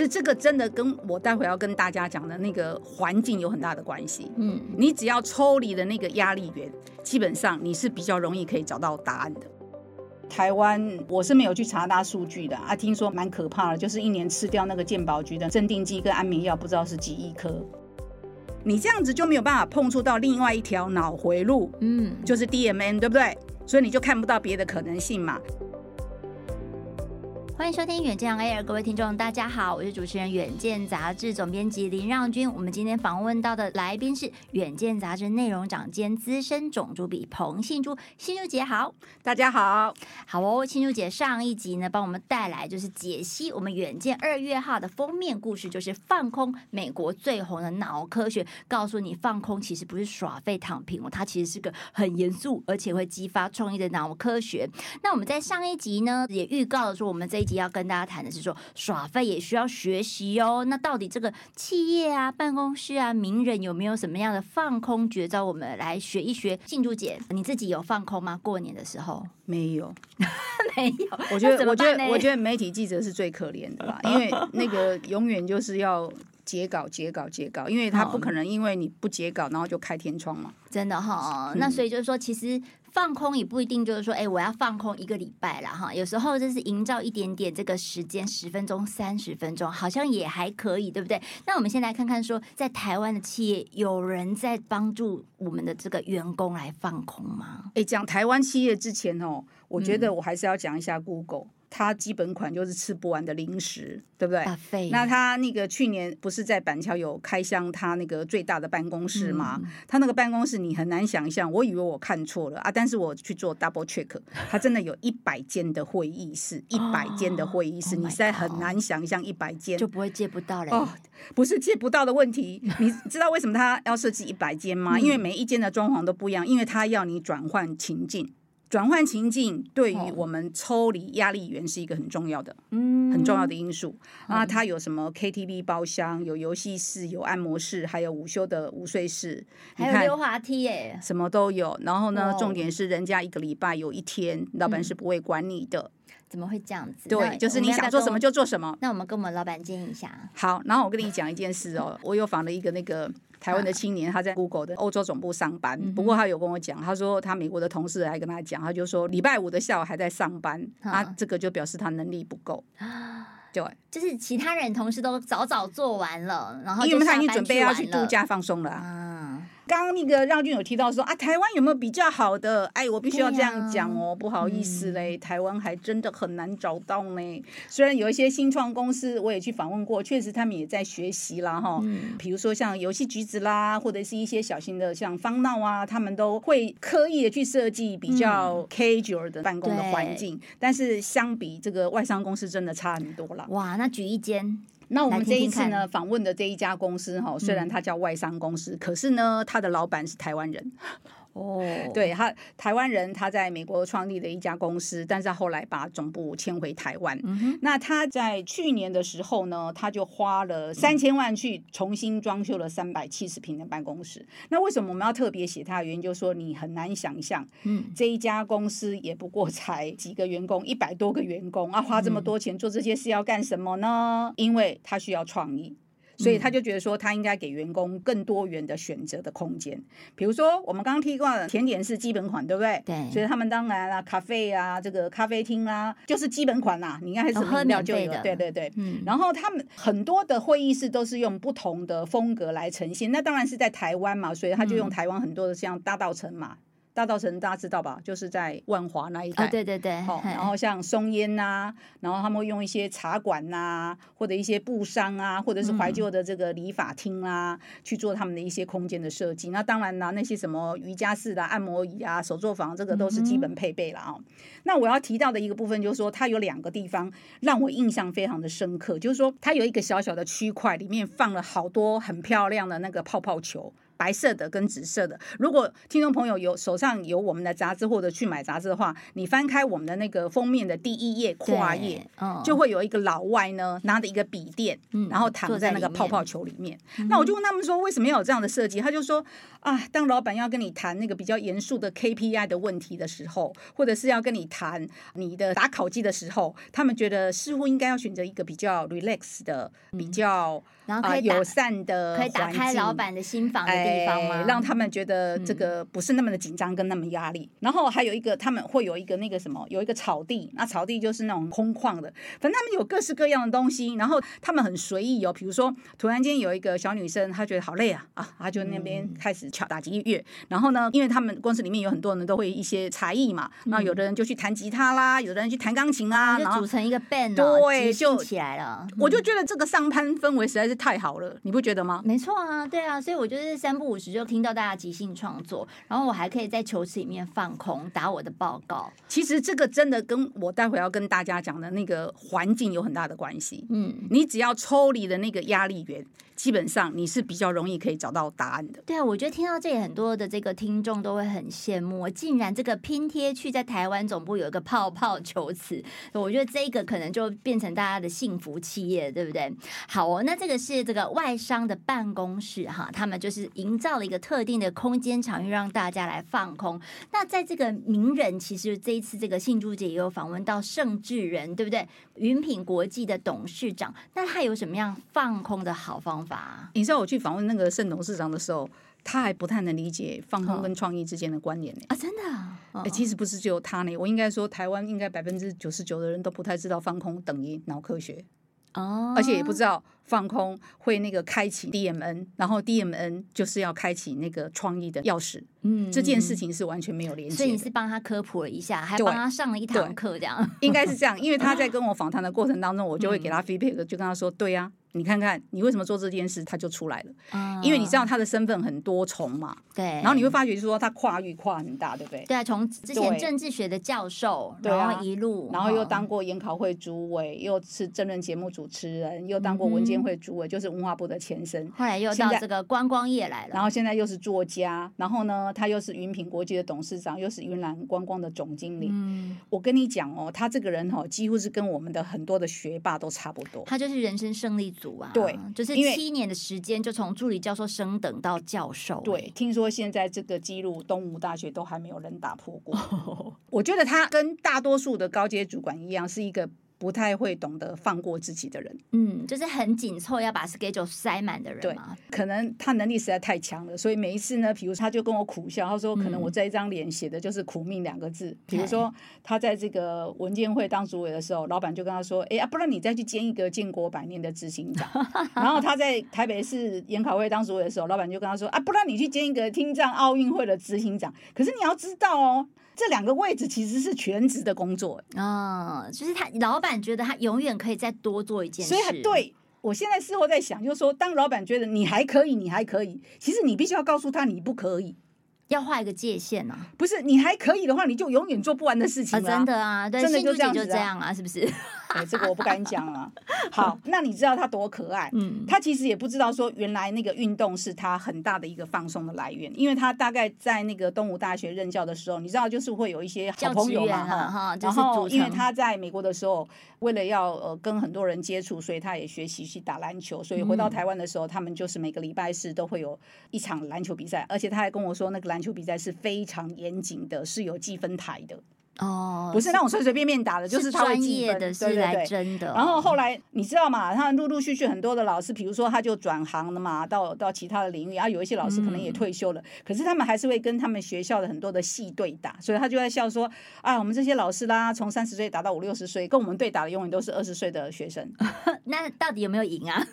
实这个真的跟我待会要跟大家讲的那个环境有很大的关系。嗯，你只要抽离了那个压力源，基本上你是比较容易可以找到答案的。台湾我是没有去查大数据的啊，听说蛮可怕的，就是一年吃掉那个健保局的镇定剂跟安眠药，不知道是几亿颗。你这样子就没有办法碰触到另外一条脑回路，嗯，就是 DMN，对不对？所以你就看不到别的可能性嘛。欢迎收听远见 Air，各位听众，大家好，我是主持人远见杂志总编辑林让君。我们今天访问到的来宾是远见杂志内容长兼资深总主笔彭信珠，信珠姐好，大家好，好哦，信珠姐上一集呢帮我们带来就是解析我们远见二月号的封面故事，就是放空美国最红的脑科学，告诉你放空其实不是耍废躺平哦，它其实是个很严肃而且会激发创意的脑科学。那我们在上一集呢也预告了说我们这要跟大家谈的是说耍废也需要学习哦。那到底这个企业啊、办公室啊、名人有没有什么样的放空绝招？我们来学一学。静珠姐，你自己有放空吗？过年的时候 没有，没有。我觉得，我觉得，我觉得媒体记者是最可怜的吧，因为那个永远就是要截稿、截稿、截稿，因为他不可能因为你不截稿，然后就开天窗嘛。真的哈、哦，那所以就是说，其实。放空也不一定就是说，哎、欸，我要放空一个礼拜了哈。有时候就是营造一点点这个时间，十分钟、三十分钟，好像也还可以，对不对？那我们先来看看说，在台湾的企业，有人在帮助我们的这个员工来放空吗？哎、欸，讲台湾企业之前哦，我觉得我还是要讲一下 Google。嗯它基本款就是吃不完的零食，对不对？那他那个去年不是在板桥有开箱他那个最大的办公室吗？嗯、他那个办公室你很难想象，我以为我看错了啊，但是我去做 double check，他真的有一百间的会议室，一百间的会议室，哦、你实在很难想象一百间就不会借不到了哦，不是借不到的问题，你知道为什么他要设计一百间吗？嗯、因为每一间的装潢都不一样，因为他要你转换情境。转换情境对于我们抽离压力源是一个很重要的，嗯，很重要的因素。啊，它有什么 KTV 包厢，有游戏室，有按摩室，还有午休的午睡室，还有溜滑梯耶，什么都有。然后呢，重点是人家一个礼拜有一天，老板是不会管你的。怎么会这样子？对，就是你想做什么就做什么。那我们跟我们老板建议一下。好，然后我跟你讲一件事哦，我有访了一个那个。台湾的青年，他在 Google 的欧洲总部上班。不过他有跟我讲，他说他美国的同事还跟他讲，他就说礼拜五的下午还在上班，啊，这个就表示他能力不够。对，就是其他人同事都早早做完了，然后因为他已经准备要去度假放松了。啊刚刚那个让俊有提到说啊，台湾有没有比较好的？哎，我必须要这样讲哦，不好意思嘞，嗯、台湾还真的很难找到呢。虽然有一些新创公司，我也去访问过，确实他们也在学习啦哈。嗯，比如说像游戏橘子啦，或者是一些小型的像方闹啊，他们都会刻意的去设计比较 casual 的办公的环境。嗯、但是相比这个外商公司，真的差很多了。哇，那举一间。那我们这一次呢，访问的这一家公司哈，虽然它叫外商公司，可是呢，它的老板是台湾人。哦，对他台湾人，他在美国创立的一家公司，但是他后来把总部迁回台湾。嗯、那他在去年的时候呢，他就花了三千万去重新装修了三百七十平的办公室。嗯、那为什么我们要特别写他的原因，就是说你很难想象，嗯，这一家公司也不过才几个员工，一百多个员工啊，花这么多钱做这些事要干什么呢？因为他需要创意。所以他就觉得说，他应该给员工更多元的选择的空间。比如说，我们刚刚提过的甜点是基本款，对不对？对。所以他们当然啦，咖啡啊，这个咖啡厅啦，就是基本款啦。你应该什么饮料就有，对对对。嗯。然后他们很多的会议室都是用不同的风格来呈现。那当然是在台湾嘛，所以他就用台湾很多的像大道城嘛。大稻城大家知道吧？就是在万华那一带。哦、对对对。好，然后像松烟呐、啊，然后他们会用一些茶馆呐、啊，或者一些布商啊，或者是怀旧的这个理发厅啊，嗯、去做他们的一些空间的设计。那当然啦，那些什么瑜伽室的按摩椅啊、手作坊，这个都是基本配备了啊、哦。嗯、那我要提到的一个部分就是说，它有两个地方让我印象非常的深刻，就是说它有一个小小的区块，里面放了好多很漂亮的那个泡泡球。白色的跟紫色的，如果听众朋友有手上有我们的杂志或者去买杂志的话，你翻开我们的那个封面的第一页跨页，哦、就会有一个老外呢拿着一个笔电，嗯、然后躺在那个泡泡球里面。嗯、那我就问他们说，为什么要有这样的设计？他就说啊，当老板要跟你谈那个比较严肃的 KPI 的问题的时候，或者是要跟你谈你的打考绩的时候，他们觉得似乎应该要选择一个比较 relax 的、嗯、比较。然后可以友善的，可以打开老板的心房的地方吗？哎，让他们觉得这个不是那么的紧张跟那么压力。嗯、然后还有一个，他们会有一个那个什么，有一个草地，那草地就是那种空旷的，反正他们有各式各样的东西。然后他们很随意哦，比如说突然间有一个小女生，她觉得好累啊啊，她就那边开始敲打击乐。然后呢，因为他们公司里面有很多人都会一些才艺嘛，那有的人就去弹吉他啦，有的人去弹钢琴啊，然后组成一个 band，对，就起来了。我就觉得这个上班氛围实在是。太好了，你不觉得吗？没错啊，对啊，所以我就是三不五十就听到大家即兴创作，然后我还可以在球池里面放空打我的报告。其实这个真的跟我待会要跟大家讲的那个环境有很大的关系。嗯，你只要抽离了那个压力源。基本上你是比较容易可以找到答案的。对啊，我觉得听到这里很多的这个听众都会很羡慕，竟然这个拼贴区在台湾总部有一个泡泡球池，我觉得这个可能就变成大家的幸福企业，对不对？好哦，那这个是这个外商的办公室哈，他们就是营造了一个特定的空间场域，让大家来放空。那在这个名人，其实这一次这个庆祝节也有访问到盛智仁，对不对？云品国际的董事长，那他有什么样放空的好方法？你知道我去访问那个盛董事长的时候，他还不太能理解放空跟创意之间的关联呢。啊，真的？哎、欸，其实不是只有他呢。我应该说，台湾应该百分之九十九的人都不太知道放空等于脑科学哦，而且也不知道放空会那个开启 DMN，然后 DMN 就是要开启那个创意的钥匙。嗯，这件事情是完全没有联系。所以你是帮他科普了一下，还帮他上了一堂课，这样应该是这样。因为他在跟我访谈的过程当中，我就会给他 feedback，就跟他说，对呀、啊。你看看，你为什么做这件事，他就出来了。嗯，因为你知道他的身份很多重嘛。对。然后你会发觉，就是说他跨域跨很大，对不对？对啊，从之前政治学的教授，然后一路，然后又当过研考会主委，又是政论节目主持人，又当过文监会主委，就是文化部的前身。后来又到这个观光业来了。然后现在又是作家，然后呢，他又是云品国际的董事长，又是云南观光的总经理。嗯。我跟你讲哦，他这个人哦，几乎是跟我们的很多的学霸都差不多。他就是人生胜利组啊。对。是七年的时间，就从助理教授升等到教授。对，听说现在这个记录，东吴大学都还没有人打破过。我觉得他跟大多数的高阶主管一样，是一个。不太会懂得放过自己的人，嗯，就是很紧凑要把 schedule 塞满的人。对，可能他能力实在太强了，所以每一次呢，比如他就跟我苦笑，他说可能我这一张脸写的就是苦命两个字。嗯、比如说他在这个文件会当主委的时候，老板就跟他说，哎呀，不然你再去兼一个建国百年的执行长。然后他在台北市研考会当主委的时候，老板就跟他说，啊，不然你去兼一个听障奥运会的执行长。可是你要知道哦。这两个位置其实是全职的工作啊、哦，就是他老板觉得他永远可以再多做一件事。所以对，我现在事后在想，就是说，当老板觉得你还可以，你还可以，其实你必须要告诉他你不可以，要画一个界限啊。不是你还可以的话，你就永远做不完的事情了、啊。真的啊，对，真的就这样就这样啊，是不是？对，这个我不敢讲啊。好，那你知道他多可爱？嗯，他其实也不知道说，原来那个运动是他很大的一个放松的来源。因为他大概在那个东吴大学任教的时候，你知道，就是会有一些好朋友嘛，哈。然后，因为他在美国的时候，为了要呃跟很多人接触，所以他也学习去打篮球。所以回到台湾的时候，他们就是每个礼拜四都会有一场篮球比赛，而且他还跟我说，那个篮篮球比赛是非常严谨的，是有计分台的。哦，不是那种随随便便打的，就是他会计分的，是来真的。然后后来你知道嘛？他陆陆续续很多的老师，比如说他就转行了嘛，到到其他的领域，啊，有一些老师可能也退休了，可是他们还是会跟他们学校的很多的系对打，所以他就在笑说啊，我们这些老师啦，从三十岁打到五六十岁，跟我们对打的永远都是二十岁的学生。那到底有没有赢啊？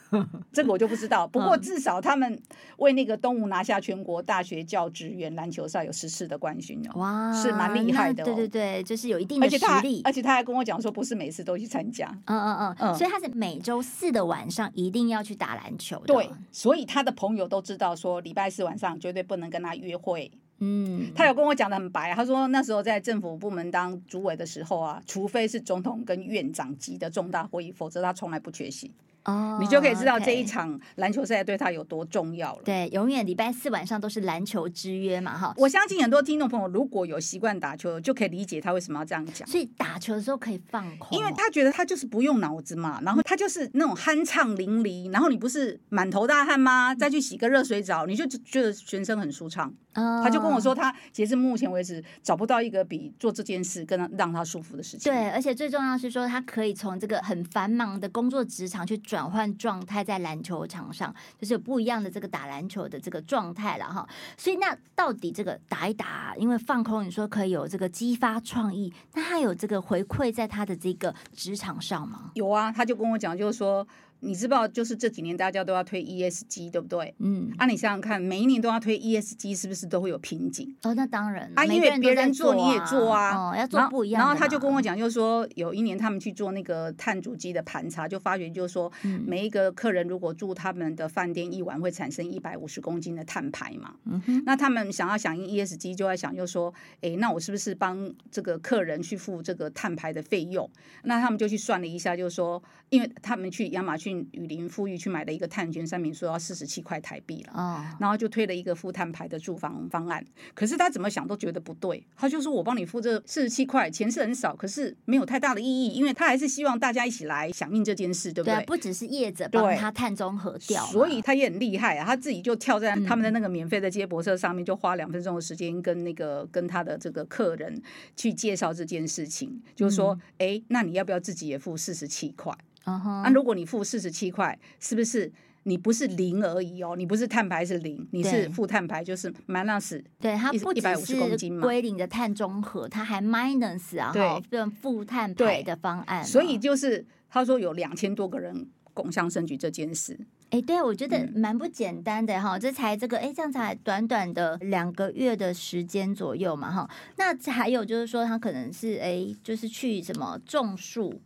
这个我就不知道。不过至少他们为那个东吴拿下全国大学教职员篮球赛有十次的冠军哦，哇，是蛮厉害的。对对对，就是有一定的实力。而且他还跟我讲说，不是每次都去参加。嗯嗯嗯，嗯，所以他是每周四的晚上一定要去打篮球的。对，所以他的朋友都知道说，礼拜四晚上绝对不能跟他约会。嗯，他有跟我讲的很白，他说那时候在政府部门当主委的时候啊，除非是总统跟院长级的重大会议，否则他从来不缺席。哦，你就可以知道这一场篮球赛对他有多重要了。对，永远礼拜四晚上都是篮球之约嘛，哈。我相信很多听众朋友如果有习惯打球，就可以理解他为什么要这样讲。所以打球的时候可以放空，因为他觉得他就是不用脑子嘛，然后他就是那种酣畅淋漓，然后你不是满头大汗吗？再去洗个热水澡，你就觉得全身很舒畅。他就跟我说，他截至目前为止找不到一个比做这件事更让他舒服的事情。对，而且最重要是说，他可以从这个很繁忙的工作职场去转换状态，在篮球场上就是不一样的这个打篮球的这个状态了哈。所以那到底这个打一打，因为放空，你说可以有这个激发创意，那他有这个回馈在他的这个职场上吗？有啊，他就跟我讲，就是说。你知道，就是这几年大家都要推 ESG，对不对？嗯。啊，你想想看，每一年都要推 ESG，是不是都会有瓶颈？哦，那当然。啊，因为别人做你也做啊。哦，要做不一样。然后他就跟我讲，就是说有一年他们去做那个碳足迹的盘查，就发觉就是说，每一个客人如果住他们的饭店一晚，会产生一百五十公斤的碳排嘛。嗯哼。那他们想要响应 ESG，就在想，就是说，哎，那我是不是帮这个客人去付这个碳排的费用？那他们就去算了一下，就是说，因为他们去亚马逊雨林富裕。去买了一个碳权三明，说要四十七块台币了，哦，然后就推了一个负碳排的住房方案。可是他怎么想都觉得不对，他就说：“我帮你付这四十七块钱是很少，可是没有太大的意义，因为他还是希望大家一起来响应这件事，对不对？对，不只是业者帮他碳中和掉，所以他也很厉害啊，他自己就跳在他们的那个免费的接驳车上面，就花两分钟的时间跟那个跟他的这个客人去介绍这件事情，就是说，哎，那你要不要自己也付四十七块？”那、uh huh. 啊、如果你付四十七块，是不是你不是零而已哦？你不是碳排是零，你是负碳排就是 minus。对，它不只是归零的碳中和，它还 minus 啊，哈，这种负碳排的方案。所以就是他说有两千多个人共襄盛举这件事。哎，对，我觉得蛮不简单的哈，嗯、这才这个哎，这样才短短的两个月的时间左右嘛哈。那还有就是说，他可能是哎，就是去什么种树。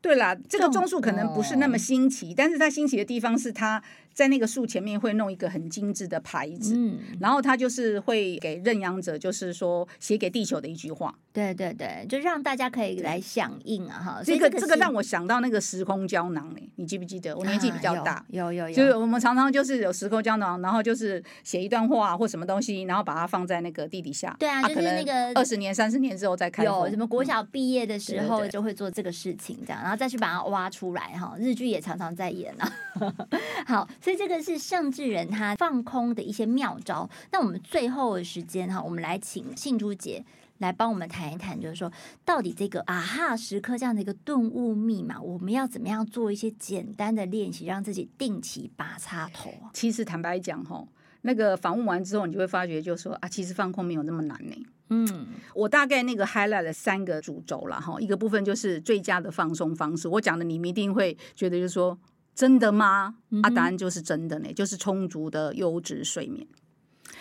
对啦，这个种树可能不是那么新奇，但是它新奇的地方是它。在那个树前面会弄一个很精致的牌子，嗯，然后他就是会给认养者，就是说写给地球的一句话。对对对，就让大家可以来响应啊哈。这个这个让我想到那个时空胶囊呢，你记不记得？我年纪比较大，啊、有有有，有就是我们常常就是有时空胶囊，然后就是写一段话或什么东西，然后把它放在那个地底下。对啊，就是那个二十年、三十年之后再开。有什么国小毕业的时候就会做这个事情，这样，然后再去把它挖出来哈。日剧也常常在演啊。好。所以这个是圣智人他放空的一些妙招。那我们最后的时间哈，我们来请幸珠姐来帮我们谈一谈，就是说到底这个啊哈时刻这样的一个顿悟密码，我们要怎么样做一些简单的练习，让自己定期拔插头？其实坦白讲哈，那个访问完之后，你就会发觉，就是说啊，其实放空没有那么难呢。嗯，我大概那个 highlight 了三个主轴了哈，一个部分就是最佳的放松方式。我讲的你们一定会觉得就是说。真的吗？嗯、啊，答案就是真的呢，就是充足的优质睡眠。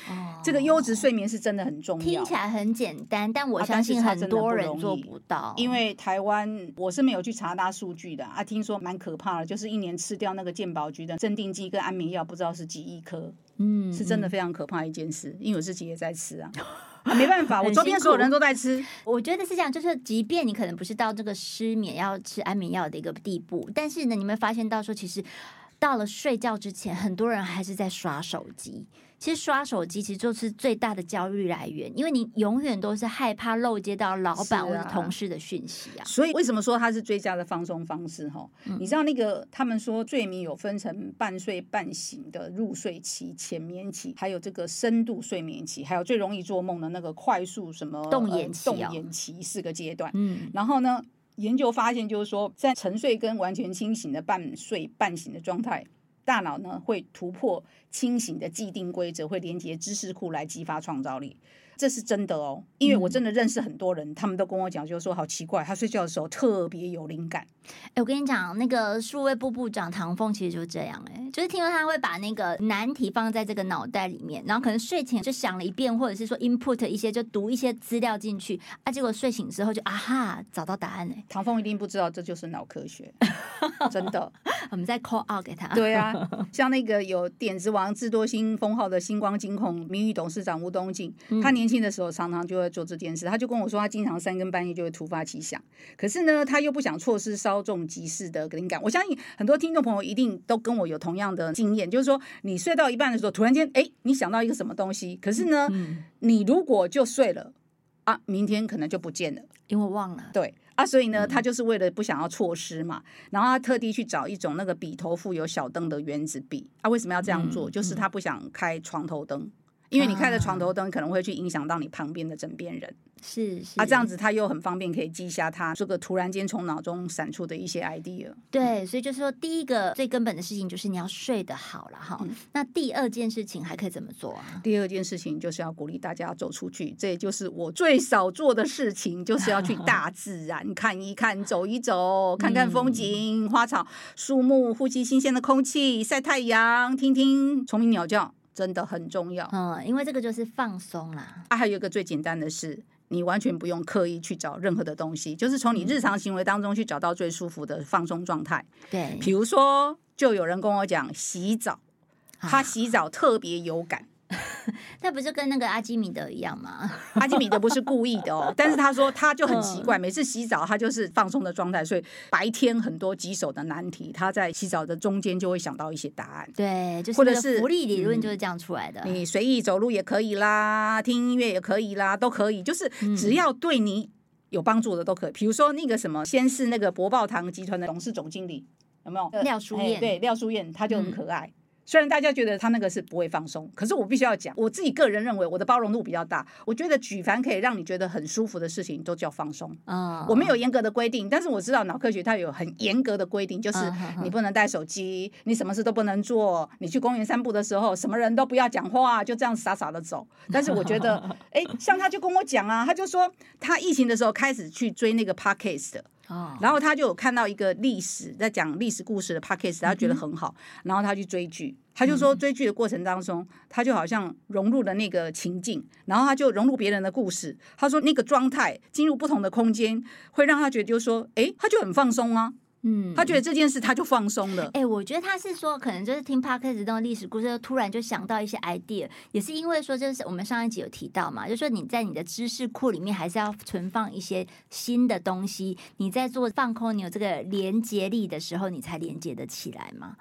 哦，这个优质睡眠是真的很重要。听起来很简单，但我相信很多人做不到。啊、不因为台湾，我是没有去查大数据的啊，听说蛮可怕的，就是一年吃掉那个健保局的镇定剂跟安眠药，不知道是几亿颗。嗯，是真的非常可怕一件事，因为我自己也在吃啊。啊、没办法，我周边所有人都在吃。我觉得是这样，就是即便你可能不是到这个失眠要吃安眠药的一个地步，但是呢，你们发现到说，其实到了睡觉之前，很多人还是在刷手机。其实刷手机其实就是最大的焦虑来源，因为你永远都是害怕漏接到老板或者同事的讯息啊。所以为什么说它是最佳的放松方式？哈、嗯，你知道那个他们说睡眠有分成半睡半醒的入睡期、浅眠期，还有这个深度睡眠期，还有最容易做梦的那个快速什么动眼期、哦呃、动眼期四个阶段。嗯，然后呢，研究发现就是说，在沉睡跟完全清醒的半睡半醒的状态。大脑呢会突破清醒的既定规则，会连接知识库来激发创造力。这是真的哦，因为我真的认识很多人，嗯、他们都跟我讲，就是说好奇怪，他睡觉的时候特别有灵感。哎，我跟你讲，那个数位部部长唐凤其实就是这样，哎，就是听说他会把那个难题放在这个脑袋里面，然后可能睡前就想了一遍，或者是说 input 一些，就读一些资料进去，啊，结果睡醒之后就啊哈找到答案呢。唐凤一定不知道这就是脑科学，真的。我们再 call out 给他。对啊，像那个有点子王智多星封号的星光金控名誉董事长吴东进，他年轻的时候常常就会做这件事，他就跟我说，他经常三更半夜就会突发奇想，可是呢，他又不想错失稍纵即逝的灵感。我相信很多听众朋友一定都跟我有同样的经验，就是说你睡到一半的时候，突然间哎，你想到一个什么东西，可是呢，嗯、你如果就睡了啊，明天可能就不见了，因为忘了。对啊，所以呢，他就是为了不想要错失嘛，然后他特地去找一种那个笔头附有小灯的原子笔。啊，为什么要这样做？嗯、就是他不想开床头灯。因为你开的床头灯，可能会去影响到你旁边的枕边人。是，是啊，这样子他又很方便，可以记下他这个突然间从脑中闪出的一些 idea。对，所以就是说，第一个最根本的事情就是你要睡得好了哈。嗯、那第二件事情还可以怎么做啊？第二件事情就是要鼓励大家走出去，这也就是我最少做的事情，就是要去 大自然看一看、走一走，看看风景、嗯、花草、树木，呼吸新鲜的空气，晒太阳，听听虫鸣鸟叫。真的很重要，嗯，因为这个就是放松啦。啊，还有一个最简单的是，你完全不用刻意去找任何的东西，就是从你日常行为当中去找到最舒服的放松状态。对，比如说，就有人跟我讲洗澡，他洗澡特别有感。那不是跟那个阿基米德一样吗？阿基米德不是故意的哦，但是他说他就很奇怪，每次洗澡他就是放松的状态，所以白天很多棘手的难题，他在洗澡的中间就会想到一些答案。对，就是或者是福利理论就是这样出来的。嗯，你随意走路也可以啦，听音乐也可以啦，都可以，就是只要对你有帮助的都可以。比如说那个什么，先是那个博报堂集团的董事总经理，有没有？廖淑燕，对，廖淑燕，她就很可爱。嗯虽然大家觉得他那个是不会放松，可是我必须要讲，我自己个人认为我的包容度比较大。我觉得举凡可以让你觉得很舒服的事情，都叫放松。啊，oh. 我没有严格的规定，但是我知道脑科学它有很严格的规定，就是你不能带手机，你什么事都不能做，你去公园散步的时候，什么人都不要讲话，就这样傻傻的走。但是我觉得，哎，像他就跟我讲啊，他就说他疫情的时候开始去追那个 podcast 的。哦，然后他就有看到一个历史在讲历史故事的 podcast，他觉得很好，然后他去追剧，他就说追剧的过程当中，他就好像融入了那个情境，然后他就融入别人的故事，他说那个状态进入不同的空间，会让他觉得就是说，哎，他就很放松啊。嗯，他觉得这件事他就放松了。哎、欸，我觉得他是说，可能就是听 podcast 这种历史故事，突然就想到一些 idea，也是因为说，就是我们上一集有提到嘛，就是说你在你的知识库里面还是要存放一些新的东西，你在做放空，你有这个连接力的时候，你才连接得起来嘛。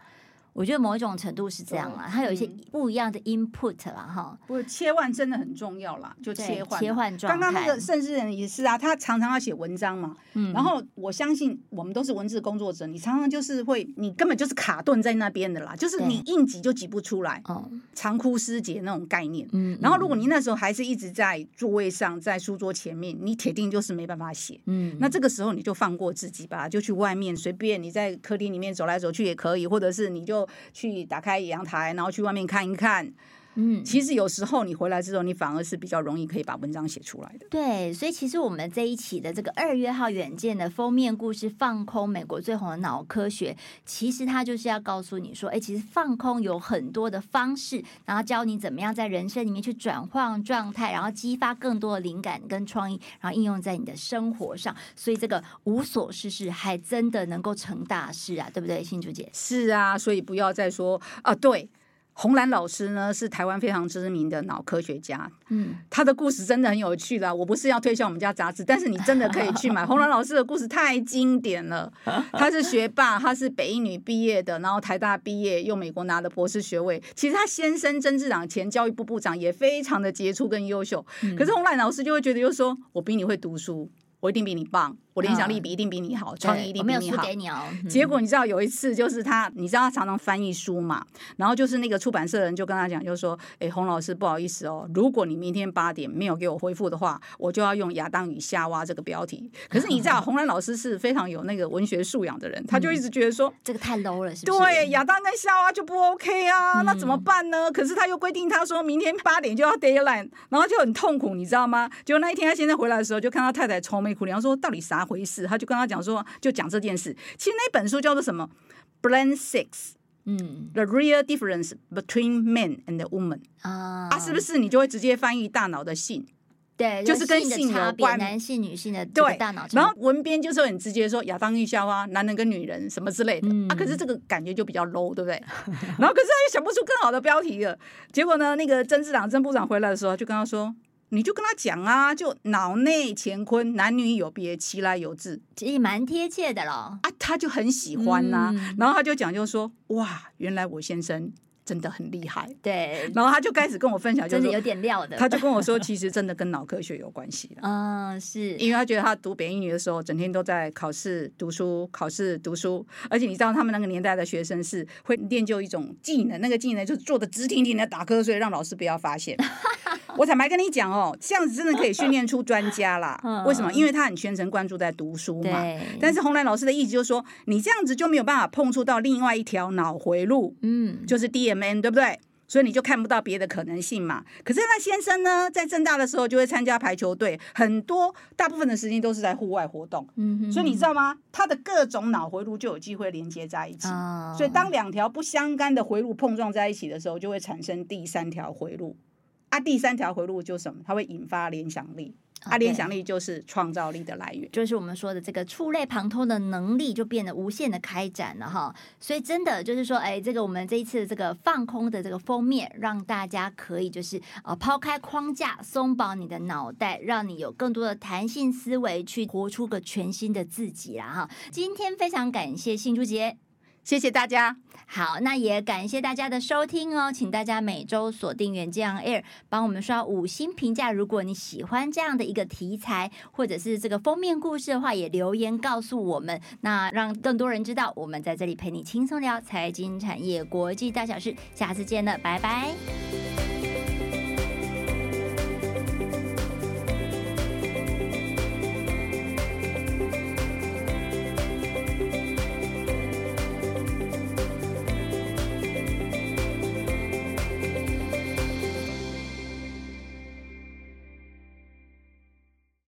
我觉得某一种程度是这样啦，它有一些不一样的 input 啦，哈。不，切换真的很重要啦，就切换切换状态。刚刚那个甚至人也是啊，他常常要写文章嘛，嗯，然后我相信我们都是文字工作者，你常常就是会，你根本就是卡顿在那边的啦，就是你硬挤就挤不出来，哦，长枯失节那种概念，嗯。然后如果你那时候还是一直在座位上，在书桌前面，你铁定就是没办法写，嗯。那这个时候你就放过自己吧，就去外面随便你在客厅里面走来走去也可以，或者是你就。去打开阳台，然后去外面看一看。嗯，其实有时候你回来之后，你反而是比较容易可以把文章写出来的。对，所以其实我们这一期的这个二月号远见的封面故事《放空美国最红的脑科学》，其实它就是要告诉你说，哎，其实放空有很多的方式，然后教你怎么样在人生里面去转换状态，然后激发更多的灵感跟创意，然后应用在你的生活上。所以这个无所事事还真的能够成大事啊，对不对，新竹姐？是啊，所以不要再说啊，对。洪兰老师呢是台湾非常知名的脑科学家，嗯，他的故事真的很有趣啦。我不是要推销我们家杂志，但是你真的可以去买红兰老师的故事，太经典了。他是学霸，他是北一女毕业的，然后台大毕业，又美国拿了博士学位。其实他先生曾志朗前教育部部长也非常的杰出跟优秀，可是红兰老师就会觉得，又说我比你会读书，我一定比你棒。我联想力比一定比你好，创、嗯、意一定比你好。你哦嗯、结果你知道有一次就是他，你知道他常常翻译书嘛，然后就是那个出版社的人就跟他讲，就是说，哎，洪老师不好意思哦，如果你明天八点没有给我回复的话，我就要用亚当与夏娃这个标题。可是你知道，洪兰老师是非常有那个文学素养的人，他就一直觉得说、嗯、这个太 low 了，是不是？对，亚当跟夏娃就不 OK 啊，那怎么办呢？嗯、可是他又规定他说明天八点就要 deadline，然后就很痛苦，你知道吗？结果那一天他现在回来的时候，就看到太太愁眉苦脸，说到底啥回事？他就跟他。讲说就讲这件事，其实那本书叫做什么？Brain Six，嗯，The Real Difference Between Men and Women 啊，啊，是不是你就会直接翻译大脑的性？对，就是跟性有关，男性、女性的对大脑。然后文编就是很直接说亚当与夏娃，男人跟女人什么之类的、嗯、啊。可是这个感觉就比较 low，对不对？然后可是他又想不出更好的标题了。结果呢，那个曾志朗曾部长回来的时候，就跟他说。你就跟他讲啊，就脑内乾坤，男女有别，其来有自，其实蛮贴切的咯。啊，他就很喜欢呐、啊，嗯、然后他就讲，就说哇，原来我先生。真的很厉害，对。然后他就开始跟我分享，就是有点料的。他就跟我说，其实真的跟脑科学有关系。嗯，是因为他觉得他读北一女的时候，整天都在考试读书，考试读书。而且你知道，他们那个年代的学生是会练就一种技能，那个技能就是坐的直挺挺的打瞌睡，让老师不要发现。我坦白跟你讲哦，这样子真的可以训练出专家啦。为什么？因为他很全神贯注在读书嘛。对但是红兰老师的意思就是说，你这样子就没有办法碰触到另外一条脑回路，嗯，就是 DMN，。对不对？所以你就看不到别的可能性嘛。可是那先生呢，在正大的时候就会参加排球队，很多大部分的时间都是在户外活动。嗯哼，所以你知道吗？他的各种脑回路就有机会连接在一起。哦，所以当两条不相干的回路碰撞在一起的时候，就会产生第三条回路。啊，第三条回路就是什么？它会引发联想力。啊，联想力就是创造力的来源，就是我们说的这个触类旁通的能力就变得无限的开展了哈。所以真的就是说，哎，这个我们这一次的这个放空的这个封面，让大家可以就是呃抛开框架，松绑你的脑袋，让你有更多的弹性思维，去活出个全新的自己啦哈。今天非常感谢幸珠姐。谢谢大家，好，那也感谢大家的收听哦，请大家每周锁定远见 air，帮我们刷五星评价。如果你喜欢这样的一个题材，或者是这个封面故事的话，也留言告诉我们，那让更多人知道我们在这里陪你轻松聊财经产业国际大小事。下次见了，拜拜。